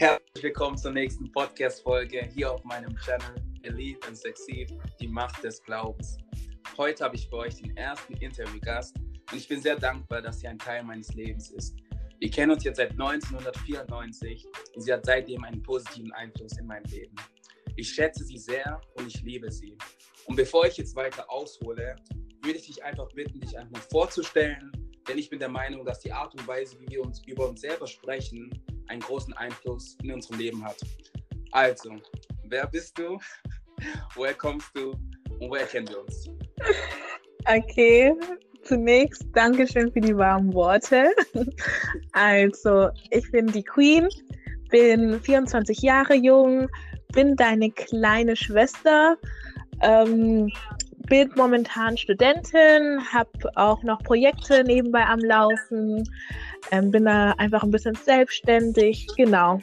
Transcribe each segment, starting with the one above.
Herzlich willkommen zur nächsten Podcast-Folge hier auf meinem Channel Elite and Succeed, die Macht des Glaubens. Heute habe ich für euch den ersten Interviewgast und ich bin sehr dankbar, dass sie ein Teil meines Lebens ist. Wir kennen uns jetzt seit 1994 und sie hat seitdem einen positiven Einfluss in mein Leben. Ich schätze sie sehr und ich liebe sie. Und bevor ich jetzt weiter aushole, würde ich dich einfach bitten, dich einfach vorzustellen, denn ich bin der Meinung, dass die Art und Weise, wie wir uns über uns selber sprechen, einen großen Einfluss in unserem Leben hat. Also, wer bist du? Woher kommst du? Und woher kennen wir uns? Okay, zunächst Dankeschön für die warmen Worte. Also, ich bin die Queen, bin 24 Jahre jung, bin deine kleine Schwester, ähm, bin momentan Studentin, habe auch noch Projekte nebenbei am Laufen, ähm, bin da einfach ein bisschen selbstständig, genau.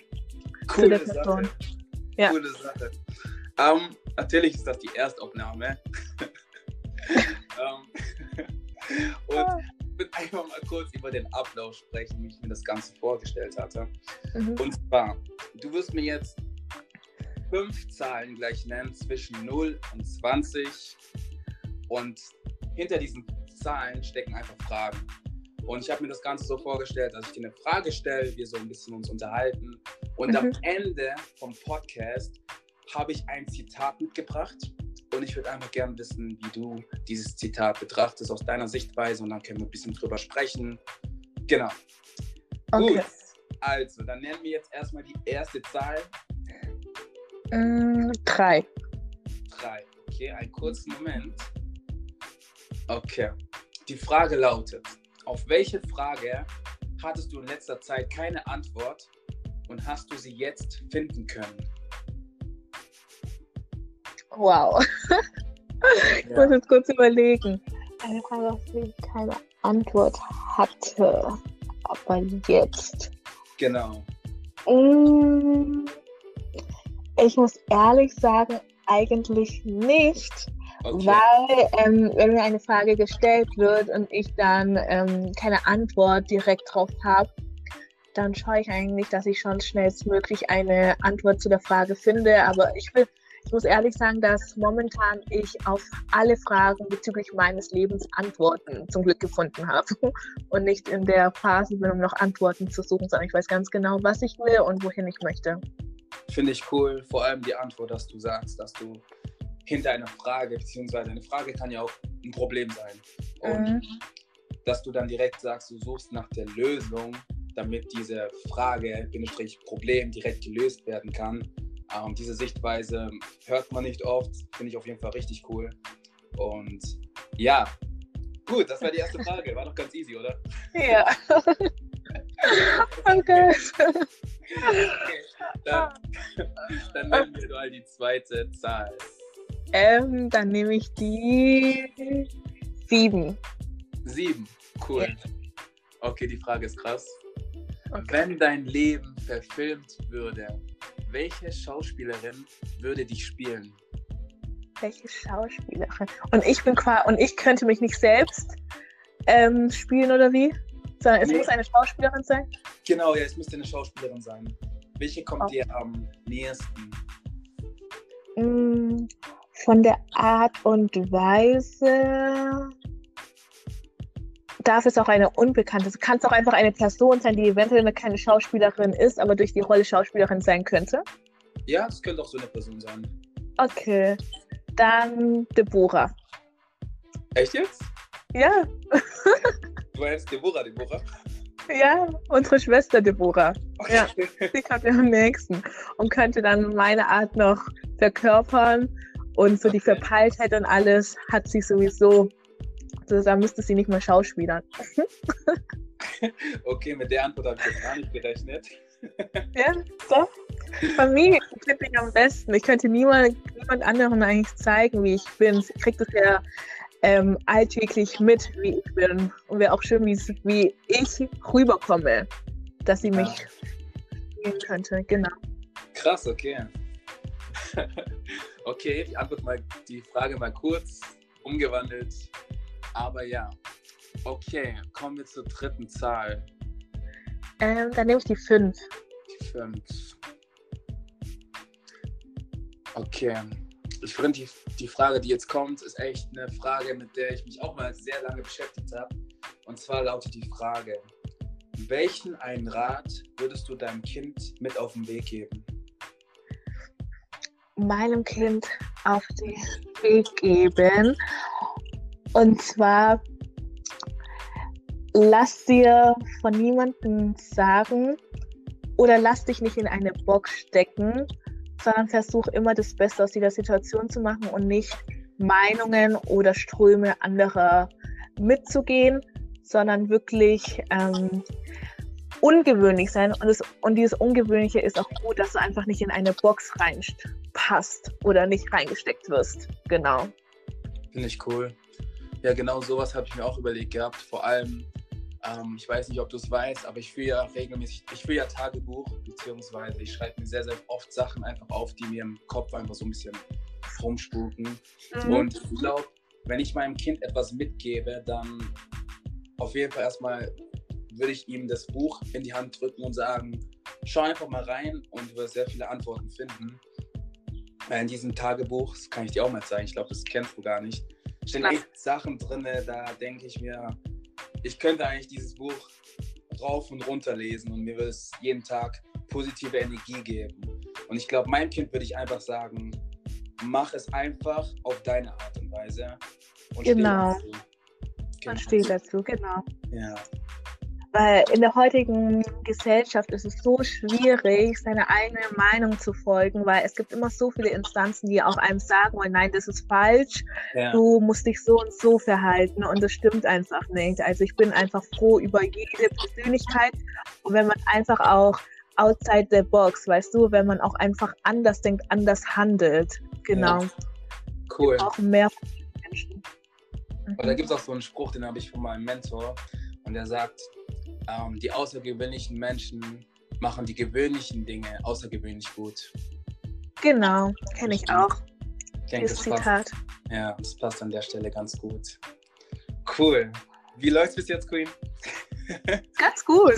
Coole Sache. Ja. Coole Sache. Um, ähm, natürlich ist das die Erstaufnahme. um, ähm, und ich will einfach mal kurz über den Ablauf sprechen, wie ich mir das Ganze vorgestellt hatte. Mhm. Und zwar, du wirst mir jetzt fünf Zahlen gleich nennen zwischen 0 und 20. Und hinter diesen Zahlen stecken einfach Fragen. Und ich habe mir das Ganze so vorgestellt, dass ich dir eine Frage stelle, wir so ein bisschen uns unterhalten. Und mhm. am Ende vom Podcast habe ich ein Zitat mitgebracht. Und ich würde einfach gerne wissen, wie du dieses Zitat betrachtest aus deiner Sichtweise. Und dann können wir ein bisschen drüber sprechen. Genau. Okay. Gut. Also, dann nennen wir jetzt erstmal die erste Zahl. Mm, drei. Drei. Okay, einen kurzen Moment. Okay. Die Frage lautet: Auf welche Frage hattest du in letzter Zeit keine Antwort und hast du sie jetzt finden können? Wow. ich muss jetzt kurz überlegen. Eine Frage, auf die ich keine Antwort hatte. Aber jetzt. Genau. Mm, ich muss ehrlich sagen, eigentlich nicht. Okay. Weil, ähm, wenn mir eine Frage gestellt wird und ich dann ähm, keine Antwort direkt drauf habe, dann schaue ich eigentlich, dass ich schon schnellstmöglich eine Antwort zu der Frage finde. Aber ich will, ich muss ehrlich sagen, dass momentan ich auf alle Fragen bezüglich meines Lebens Antworten zum Glück gefunden habe und nicht in der Phase bin, um noch Antworten zu suchen, sondern ich weiß ganz genau, was ich will und wohin ich möchte. Finde ich cool, vor allem die Antwort, dass du sagst, dass du hinter einer Frage, beziehungsweise eine Frage kann ja auch ein Problem sein. Und mhm. dass du dann direkt sagst, du suchst nach der Lösung, damit diese Frage, Problem direkt gelöst werden kann. Ähm, diese Sichtweise hört man nicht oft, finde ich auf jeden Fall richtig cool. Und ja, gut, das war die erste Frage. War doch ganz easy, oder? Ja. okay. okay. Dann, dann nennen wir mal die zweite Zahl. Ähm, dann nehme ich die sieben. Sieben, cool. Ja. Okay, die Frage ist krass. Okay. Wenn dein Leben verfilmt würde, welche Schauspielerin würde dich spielen? Welche Schauspielerin? Und ich bin quasi, und ich könnte mich nicht selbst ähm, spielen oder wie? Sondern es nee. muss eine Schauspielerin sein? Genau, ja, es müsste eine Schauspielerin sein. Welche kommt oh. dir am nächsten? Mm, von der Art und Weise darf es auch eine unbekannte, es kann auch einfach eine Person sein, die eventuell keine Schauspielerin ist, aber durch die Rolle Schauspielerin sein könnte. Ja, es könnte auch so eine Person sein. Okay, dann Deborah. Echt jetzt? Ja. du meinst Deborah, Deborah? Ja, unsere Schwester Deborah. Okay. Ja, sie kommt mir am nächsten und könnte dann meine Art noch verkörpern und so okay. die Verpeiltheit und alles hat sie sowieso. Also da müsste sie nicht mal schauspielern. okay, mit der Antwort habe ich jetzt gar nicht gerechnet. ja, doch. Von mir finde ich am besten. Ich könnte niemand, niemand anderen eigentlich zeigen, wie ich bin. Ich kriege das ja ähm, alltäglich mit, wie ich bin. Und wäre auch schön, wie ich rüberkomme, dass sie mich ja. sehen könnte. Genau. Krass, okay. okay, ich antworte mal die Frage mal kurz umgewandelt. Aber ja. Okay, kommen wir zur dritten Zahl. Ähm, dann nehme ich die 5. Die 5. Okay. Ich finde, die, die Frage, die jetzt kommt, ist echt eine Frage, mit der ich mich auch mal sehr lange beschäftigt habe. Und zwar lautet die Frage, welchen einen Rat würdest du deinem Kind mit auf den Weg geben? Meinem Kind auf den Weg geben. Und zwar, lass dir von niemandem sagen oder lass dich nicht in eine Box stecken, sondern versuch immer das Beste aus dieser Situation zu machen und nicht Meinungen oder Ströme anderer mitzugehen, sondern wirklich ähm, ungewöhnlich sein. Und, das, und dieses Ungewöhnliche ist auch gut, dass du einfach nicht in eine Box reinpasst oder nicht reingesteckt wirst. Genau. Finde ich cool. Ja, genau sowas habe ich mir auch überlegt gehabt. Vor allem, ähm, ich weiß nicht, ob du es weißt, aber ich führe ja regelmäßig, ich führe ja Tagebuch, beziehungsweise ich schreibe mir sehr, sehr oft Sachen einfach auf, die mir im Kopf einfach so ein bisschen rumspuken. Mhm. Und ich glaube, wenn ich meinem Kind etwas mitgebe, dann auf jeden Fall erstmal würde ich ihm das Buch in die Hand drücken und sagen, schau einfach mal rein und du wirst sehr viele Antworten finden. In diesem Tagebuch, das kann ich dir auch mal zeigen, ich glaube, das kennst du gar nicht, stehen echt Sachen drin, da denke ich mir, ich könnte eigentlich dieses Buch rauf und runter lesen und mir würde es jeden Tag positive Energie geben. Und ich glaube, meinem Kind würde ich einfach sagen, mach es einfach auf deine Art und Weise. Und genau. Genau. Man steht dazu, genau. Ja. Weil in der heutigen Gesellschaft ist es so schwierig, seine eigene Meinung zu folgen, weil es gibt immer so viele Instanzen, die auch einem sagen wollen, nein, das ist falsch, ja. du musst dich so und so verhalten und das stimmt einfach nicht. Also ich bin einfach froh über jede Persönlichkeit und wenn man einfach auch outside the box, weißt du, wenn man auch einfach anders denkt, anders handelt. Genau. Ja. Cool. Auch mehr Menschen. Mhm. Und da gibt es auch so einen Spruch, den habe ich von meinem Mentor und der sagt, ähm, die außergewöhnlichen Menschen machen die gewöhnlichen Dinge außergewöhnlich gut. Genau, kenne ich auch. Ich denke, das Zitat. Passt, ja, das passt an der Stelle ganz gut. Cool. Wie läuft's bis jetzt, Queen? Ganz gut.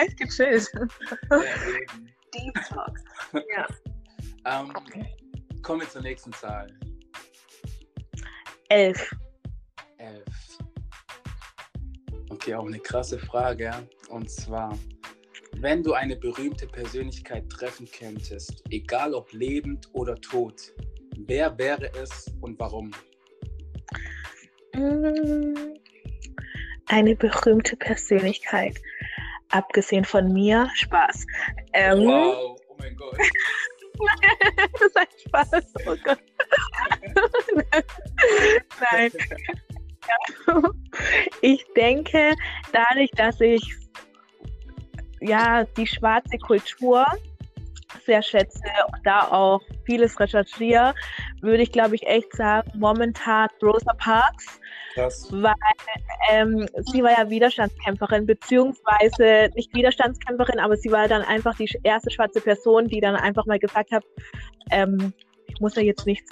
Echt gechillt. Deep Talk. Ja. Ähm, okay. Kommen wir zur nächsten Zahl. Elf. Elf. Okay, auch eine krasse Frage. Und zwar, wenn du eine berühmte Persönlichkeit treffen könntest, egal ob lebend oder tot, wer wäre es und warum? Mm, eine berühmte Persönlichkeit. Abgesehen von mir, Spaß. Ähm, wow, oh mein Gott. das ist ein Spaß. Oh Gott. Nein. Ich denke, dadurch, dass ich ja die schwarze Kultur sehr schätze und da auch vieles recherchiere, würde ich glaube ich echt sagen, momentan Rosa Parks. Krass. Weil ähm, sie war ja Widerstandskämpferin, beziehungsweise nicht Widerstandskämpferin, aber sie war dann einfach die erste schwarze Person, die dann einfach mal gesagt hat, ähm, ich muss ja jetzt nichts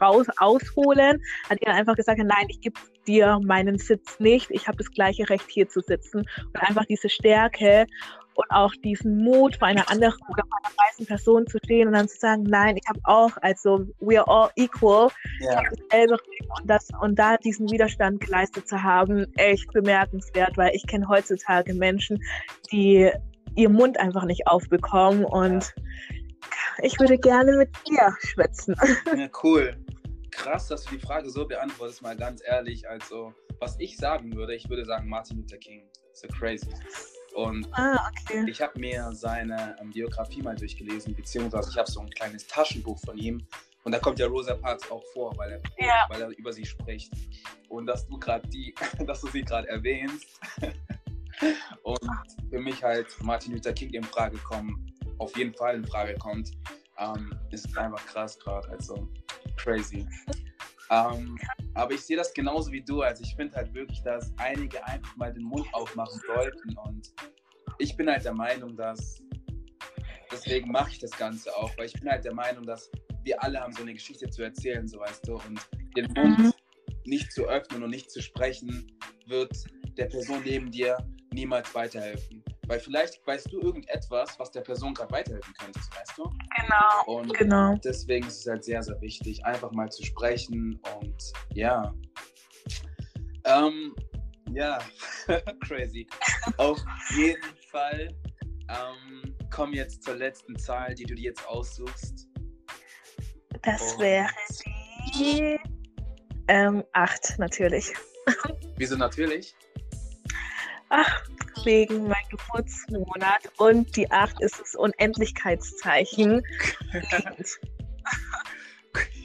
raus ausholen, hat er einfach gesagt, nein, ich gebe dir meinen Sitz nicht, ich habe das gleiche Recht hier zu sitzen. Und einfach diese Stärke und auch diesen Mut vor einer anderen oder vor einer weißen Person zu stehen und dann zu sagen, nein, ich habe auch, also we are all equal, habe dasselbe und, das, und da diesen Widerstand geleistet zu haben, echt bemerkenswert, weil ich kenne heutzutage Menschen, die ihr Mund einfach nicht aufbekommen. Und ja. ich würde gerne mit dir schwätzen. Ja, cool. Krass, dass du die Frage so beantwortest, mal ganz ehrlich. Also, was ich sagen würde, ich würde sagen Martin Luther King. So crazy. Und ah, okay. ich habe mir seine ähm, Biografie mal durchgelesen, beziehungsweise ich habe so ein kleines Taschenbuch von ihm. Und da kommt ja Rosa Parks auch vor, weil er, ja. weil er über sie spricht. Und dass du gerade die, dass du sie gerade erwähnst. und für mich halt Martin Luther King in Frage kommen, auf jeden Fall in Frage kommt, ähm, ist einfach krass gerade. Also crazy. Ähm, aber ich sehe das genauso wie du. Also ich finde halt wirklich, dass einige einfach mal den Mund aufmachen sollten. Und ich bin halt der Meinung, dass deswegen mache ich das Ganze auch, weil ich bin halt der Meinung, dass wir alle haben so eine Geschichte zu erzählen, so weißt du. Und den Mund mhm. nicht zu öffnen und nicht zu sprechen, wird der Person neben dir niemals weiterhelfen. Weil vielleicht weißt du irgendetwas, was der Person gerade weiterhelfen könnte, weißt du? Genau. Und genau. deswegen ist es halt sehr, sehr wichtig, einfach mal zu sprechen und ja. Ähm, ja, crazy. Auf jeden Fall ähm, komm jetzt zur letzten Zahl, die du dir jetzt aussuchst. Das wäre die ähm, 8 natürlich. Wieso natürlich? Ach, wegen meinem Geburtsmonat und die 8 ist das Unendlichkeitszeichen.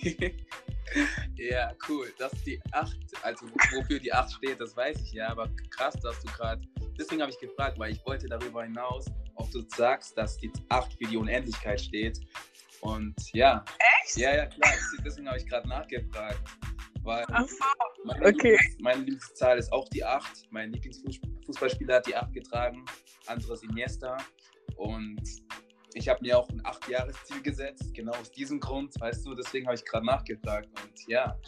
ja, cool. Dass die 8, also wofür die 8 steht, das weiß ich ja, aber krass, dass du gerade. Deswegen habe ich gefragt, weil ich wollte darüber hinaus, ob du sagst, dass die 8 für die Unendlichkeit steht. Und ja. Echt? Ja, ja, klar. Deswegen habe ich gerade nachgefragt. Weil Ach so. meine, Okay. Lieblings, meine Lieblingszahl ist auch die 8. Mein Lieblingsfußballspieler hat die 8 getragen. Andres Iniesta. Und ich habe mir auch ein 8-Jahres-Ziel gesetzt. Genau aus diesem Grund, weißt du. Deswegen habe ich gerade nachgefragt. Und ja.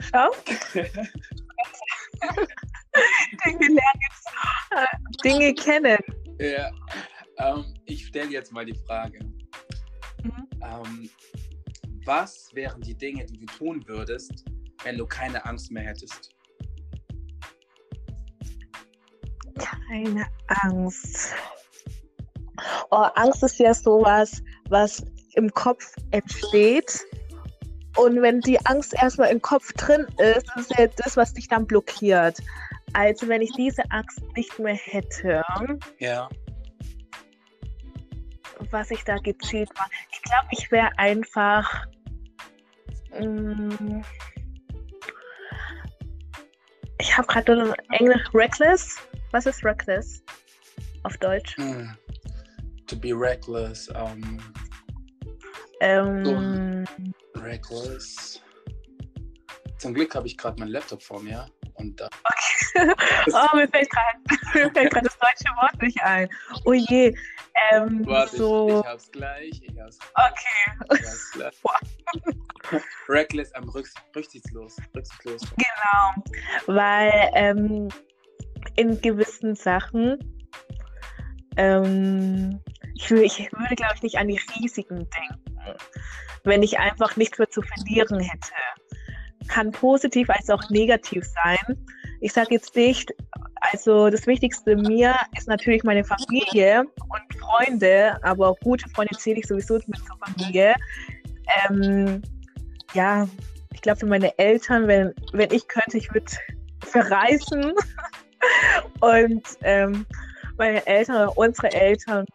Schau. Wir lernen jetzt Dinge kennen. Ja, ähm, ich stelle jetzt mal die Frage. Mhm. Ähm, was wären die Dinge, die du tun würdest, wenn du keine Angst mehr hättest? Keine Angst. Oh, Angst ist ja sowas, was im Kopf entsteht. Und wenn die Angst erstmal im Kopf drin ist, ist ja das, was dich dann blockiert. Also wenn ich diese Angst nicht mehr hätte, Ja. was ich da gezielt war. Ich glaube, ich wäre einfach. mm, ich habe gerade nur Englisch reckless. Was ist reckless auf Deutsch? Hm. To be reckless. Um, Ähm, reckless. Zum Glück habe ich gerade meinen Laptop vor mir. Und da. oh, mir fällt gerade mir fällt grad das deutsche Wort nicht ein. Oh je. Ähm, Warte, so. ich, ich hab's gleich. Ich hab's, Okay, ich hab's gleich. Reckless, am rücks rücksichtslos. Rücksichtslos. genau. Weil ähm, in gewissen Sachen, ähm, ich, wür- ich würde, glaube ich, nicht an die Risiken denken, wenn ich einfach nichts mehr zu verlieren hätte. Kann positiv als auch negativ sein. Ich sage jetzt nicht, also das Wichtigste mir ist natürlich meine Familie und Freunde, aber auch gute Freunde zähle ich sowieso mit zur Familie. Ähm, ja, ich glaube für meine Eltern, wenn, wenn ich könnte, ich würde verreisen. Und ähm, meine Eltern unsere Eltern,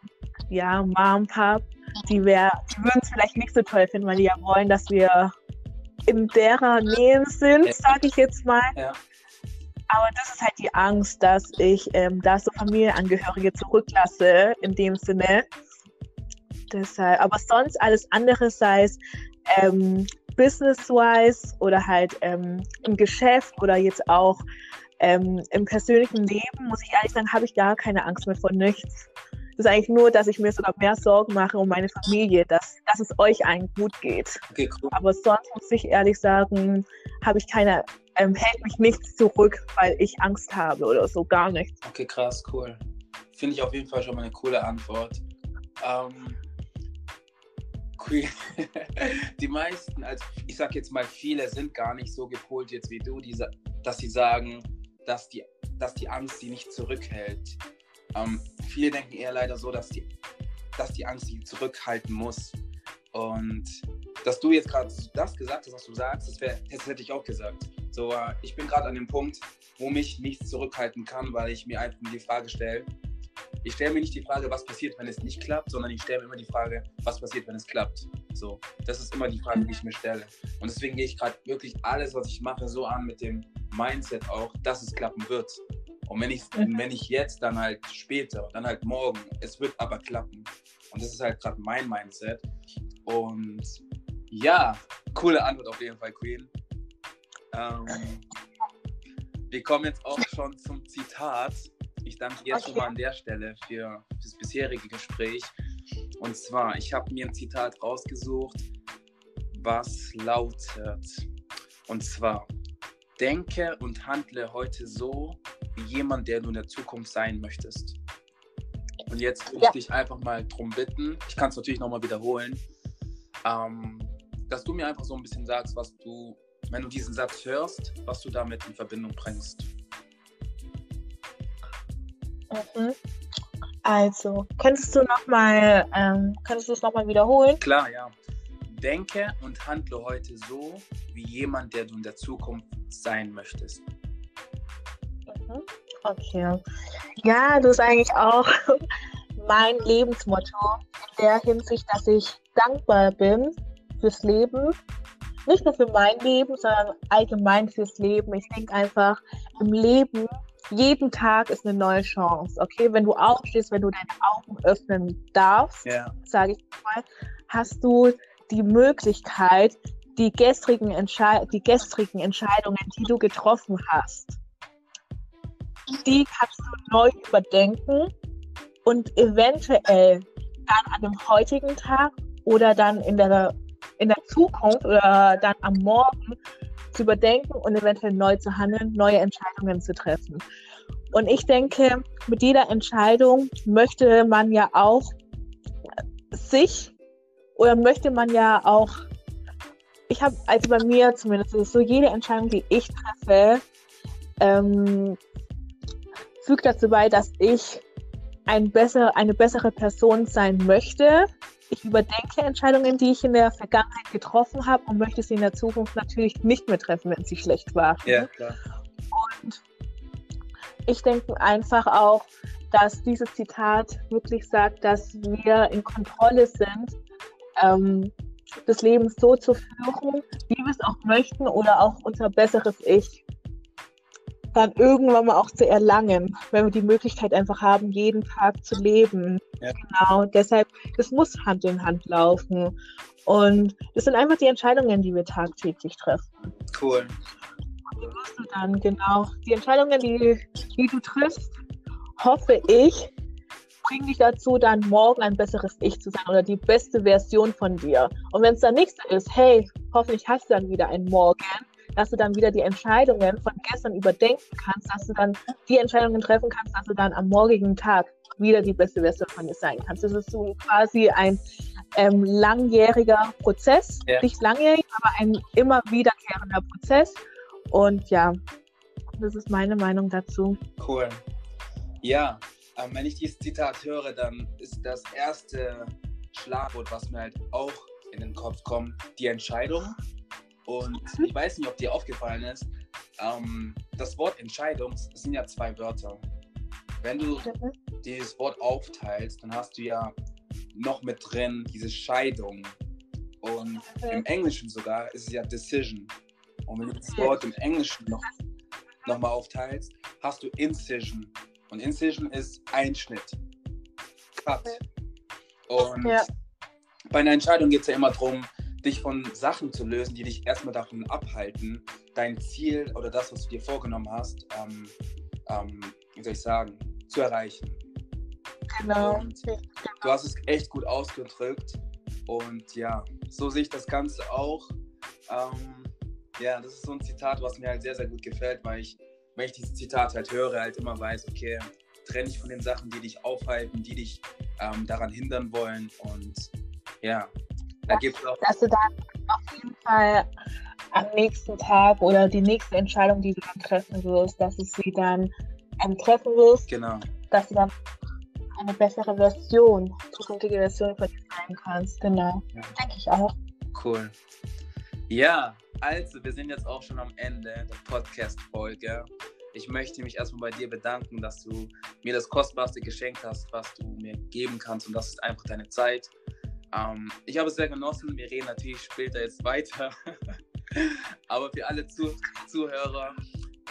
ja, Mom, Pap, die, wär, die würden es vielleicht nicht so toll finden, weil die ja wollen, dass wir in derer Nähe sind, sage ich jetzt mal. Ja. Aber das ist halt die Angst, dass ich ähm, da so Familienangehörige zurücklasse, in dem Sinne. Deshalb, aber sonst alles andere, sei es ähm, business-wise oder halt ähm, im Geschäft oder jetzt auch ähm, im persönlichen Leben, muss ich ehrlich sagen, habe ich gar keine Angst mehr vor nichts. Das ist eigentlich nur, dass ich mir sogar mehr Sorgen mache um meine Familie, dass, dass es euch allen gut geht. Okay, cool. Aber sonst muss ich ehrlich sagen, habe ich keine, ähm, hält mich nichts zurück, weil ich Angst habe oder so, gar nichts. Okay, krass, cool. Finde ich auf jeden Fall schon mal eine coole Antwort. Ähm, cool. Die meisten, also ich sag jetzt mal, viele sind gar nicht so gepolt jetzt wie du, die, dass sie sagen, dass die, dass die Angst sie nicht zurückhält. Ähm, viele denken eher leider so, dass die, dass die Angst sie zurückhalten muss. Und dass du jetzt gerade das gesagt hast, was du sagst, das, wär, das hätte ich auch gesagt. So, äh, ich bin gerade an dem Punkt, wo mich nichts zurückhalten kann, weil ich mir einfach die Frage stelle. Ich stelle mir nicht die Frage, was passiert, wenn es nicht klappt, sondern ich stelle mir immer die Frage, was passiert, wenn es klappt. So, das ist immer die Frage, die ich mir stelle. Und deswegen gehe ich gerade wirklich alles, was ich mache, so an mit dem Mindset auch, dass es klappen wird. Und wenn ich, wenn ich jetzt, dann halt später, dann halt morgen. Es wird aber klappen. Und das ist halt gerade mein Mindset. Und ja, coole Antwort auf jeden Fall, Queen. Ähm, wir kommen jetzt auch schon zum Zitat. Ich danke dir jetzt schon Okay. mal an der Stelle für das bisherige Gespräch. Und zwar, ich habe mir ein Zitat rausgesucht, was lautet. Und zwar, denke und handle heute so wie jemand, der du in der Zukunft sein möchtest. Und jetzt will ich dich einfach mal drum bitten, ich kann es natürlich nochmal wiederholen, ähm, dass du mir einfach so ein bisschen sagst, was du, wenn du diesen Satz hörst, was du damit in Verbindung bringst. Mhm. Also, könntest du nochmal, ähm, könntest du es nochmal wiederholen? Klar, ja. Denke und handle heute so wie jemand, der du in der Zukunft sein möchtest. Mhm. Okay. Ja, das ist eigentlich auch mein Lebensmotto in der Hinsicht, dass ich dankbar bin fürs Leben. Nicht nur für mein Leben, sondern allgemein fürs Leben. Ich denke einfach, im Leben, jeden Tag ist eine neue Chance. Okay, wenn du aufstehst, wenn du deine Augen öffnen darfst, yeah. sage ich mal, hast du die Möglichkeit, die gestrigen, Entschei die gestrigen Entscheidungen, die du getroffen hast, die kannst du neu überdenken und eventuell dann an dem heutigen Tag oder dann in der, in der Zukunft oder dann am Morgen zu überdenken und eventuell neu zu handeln, neue Entscheidungen zu treffen. Und ich denke, mit jeder Entscheidung möchte man ja auch sich oder möchte man ja auch, ich habe, also bei mir zumindest, ist so jede Entscheidung, die ich treffe, ähm, fügt dazu bei, dass ich ein besser, eine bessere Person sein möchte. Ich überdenke Entscheidungen, die ich in der Vergangenheit getroffen habe und möchte sie in der Zukunft natürlich nicht mehr treffen, wenn sie schlecht waren. Ja, klar. Und ich denke einfach auch, dass dieses Zitat wirklich sagt, dass wir in Kontrolle sind, ähm, das Leben so zu führen, wie wir es auch möchten oder auch unser besseres Ich dann irgendwann mal auch zu erlangen, wenn wir die Möglichkeit einfach haben, jeden Tag zu leben. Ja. Genau, deshalb, das muss Hand in Hand laufen. Und das sind einfach die Entscheidungen, die wir tagtäglich treffen. Cool. Und die wirst du dann, genau, die Entscheidungen, die, die du triffst, hoffe ich, bringen dich dazu, dann morgen ein besseres Ich zu sein oder die beste Version von dir. Und wenn es dann nichts ist, hey, hoffentlich hast du dann wieder ein Morgen, dass du dann wieder die Entscheidungen von gestern überdenken kannst, dass du dann die Entscheidungen treffen kannst, dass du dann am morgigen Tag wieder die beste Version von dir sein kannst. Das ist so quasi ein ähm, langjähriger Prozess, ja. nicht langjährig, aber ein immer wiederkehrender Prozess. Und ja, das ist meine Meinung dazu. Cool. Ja, ähm, wenn ich dieses Zitat höre, dann ist das erste Schlagwort, was mir halt auch in den Kopf kommt, die Entscheidung. Und ich weiß nicht, ob dir aufgefallen ist, ähm, das Wort Entscheidung sind ja zwei Wörter. Wenn du dieses Wort aufteilst, dann hast du ja noch mit drin diese Scheidung. Und im Englischen sogar ist es ja Decision. Und wenn du das Wort im Englischen noch, noch mal aufteilst, hast du Incision. Und Incision ist Einschnitt. Cut. Und ja. bei einer Entscheidung geht es ja immer darum, dich von Sachen zu lösen, die dich erstmal davon abhalten, dein Ziel oder das, was du dir vorgenommen hast, ähm, ähm, wie soll ich sagen, zu erreichen. Genau. Und du hast es echt gut ausgedrückt. Und ja, so sehe ich das Ganze auch. Ähm, ja, das ist so ein Zitat, was mir halt sehr, sehr gut gefällt, weil ich, wenn ich dieses Zitat halt höre, halt immer weiß, okay, trenne dich von den Sachen, die dich aufhalten, die dich ähm, daran hindern wollen. Und ja, da gibt's auch. Dass du dann auf jeden Fall am nächsten Tag oder die nächste Entscheidung, die du dann treffen wirst, dass du sie dann ähm, treffen wirst. Genau. Dass du dann eine bessere Version, zukünftige Version von dir sein kannst. Genau. Ja. Denke ich auch. Cool. Ja, also wir sind jetzt auch schon am Ende der Podcast-Folge. Ich möchte mich erstmal bei dir bedanken, dass du mir das kostbarste Geschenk hast, was du mir geben kannst. Und das ist einfach deine Zeit. Ähm, ich habe es sehr genossen. Wir reden natürlich später jetzt weiter. Aber für alle Zuh Zuhörer,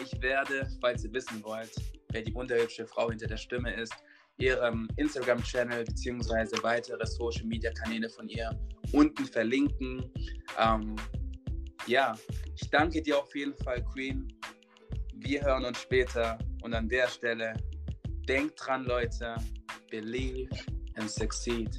ich werde, falls ihr wissen wollt, wer die wunderhübsche Frau hinter der Stimme ist, ihrem Instagram-Channel bzw. weitere Social-Media-Kanäle von ihr unten verlinken. Ähm, ja, ich danke dir auf jeden Fall, Queen. Wir hören uns später und an der Stelle denkt dran, Leute, believe and succeed.